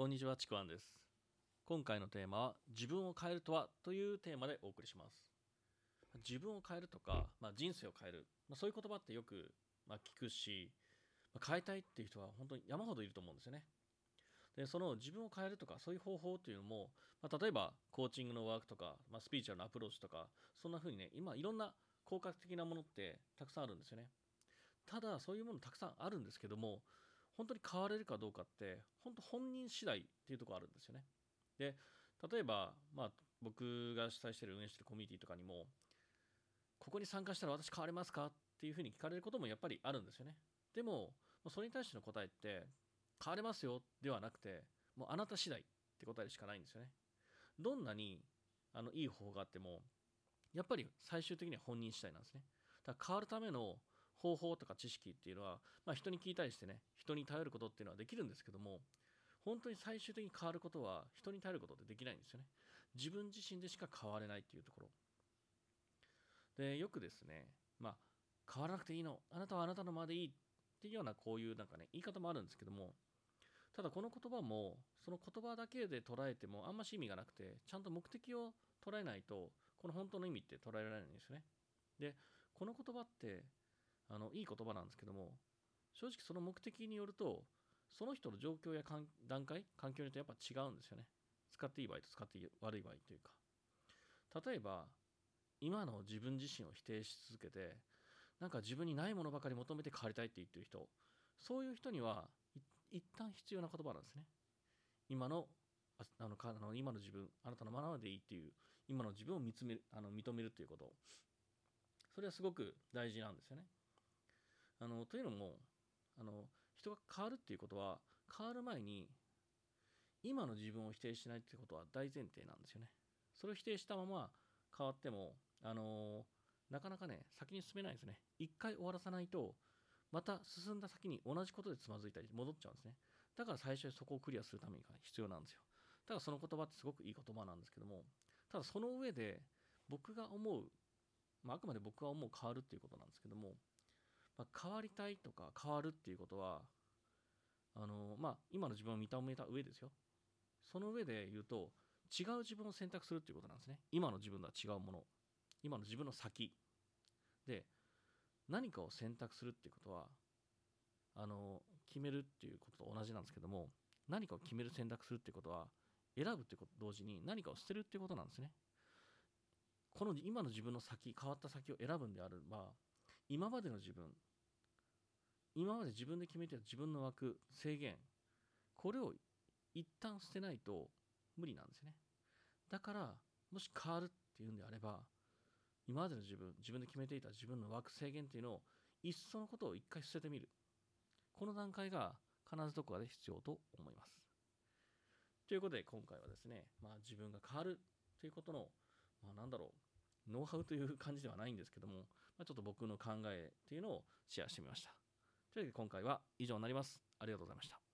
こんにちは、ちくわんです。今回のテーマは、自分を変えるとはというテーマでお送りします。自分を変えるとか、まあ、人生を変える、まあ、そういう言葉ってよく、ま、聞くし、まあ、変えたいっていう人は本当に山ほどいると思うんですよね。で、その自分を変えるとか、そういう方法っていうのも、まあ、例えばコーチングのワークとか、まあ、スピーチュアルのアプローチとか、そんな風にね、今いろんな効果的なものってたくさんあるんですよね。ただ、そういうものたくさんあるんですけども、本当に変われるかどうかって本当本人次第っていうところあるんですよね。で例えば、まあ、僕が主催してる運営してるコミュニティとかにもここに参加したら私変われますかっていうふうに聞かれることもやっぱりあるんですよね。でもそれに対しての答えって変われますよではなくてもうあなた次第って答えでしかないんですよね。どんなにあのいい方法があってもやっぱり最終的には本人次第なんですね。だから変わるための方法とか知識っていうのは、まあ、人に聞いたりしてね人に頼ることっていうのはできるんですけども本当に最終的に変わることは人に頼ることってできないんですよね。自分自身でしか変われないっていうところ。でよくですねまあ変わらなくていいのあなたはあなたのままでいいっていうようなこういうなんかね言い方もあるんですけどもただこの言葉もその言葉だけで捉えてもあんまし意味がなくてちゃんと目的を捉えないとこの本当の意味って捉えられないんですよね。でこの言葉ってあのいい言葉なんですけども正直その目的によるとその人の状況や段階環境によってやっぱ違うんですよね。使っていい場合と使って悪い場合というか。例えば今の自分自身を否定し続けてなんか自分にないものばかり求めて変わりたいって言ってる人そういう人には一旦必要な言葉なんですね。今のあのあの今の自分あなたのままでいいっていう今の自分を見つめるあの認めるっていうこと。それはすごく大事なんですよね。あのというのもあの人が変わるっていうことは変わる前に今の自分を否定しないっていうことは大前提なんですよね。それを否定したまま変わってもあのなかなかね先に進めないですね。一回終わらさないとまた進んだ先に同じことでつまずいたり戻っちゃうんですね。だから最初にそこをクリアするためにが必要なんですよ。だからその言葉ってすごくいい言葉なんですけどもただその上で僕が思う、まあ、あくまで僕が思う変わるっていうことなんですけどもまあ、変わりたいとか変わるっていうことはあの、まあ、今の自分を認めた上ですよ。その上で言うと違う自分を選択するっていうことなんですね。今の自分とは違うもの。今の自分の先。で何かを選択するっていうことはあの決めるっていうことと同じなんですけども何かを決める選択するっていうことは選ぶってこと同時に何かを捨てるっていうことなんですね。この今の自分の先変わった先を選ぶんであれば今までの自分今まで自分で決めてた自分の枠制限。これを一旦捨てないと無理なんですよね。だからもし変わるっていうんであれば今までの自分自分で決めていた自分の枠制限っていうのをいっそのことを一回捨ててみる。この段階が必ずどこかで必要と思います。ということで今回はですね、まあ、自分が変わるということの、まあ、なんだろうノウハウという感じではないんですけども、まあ、ちょっと僕の考えっていうのをシェアしてみました。というわけで今回は以上になります。ありがとうございました。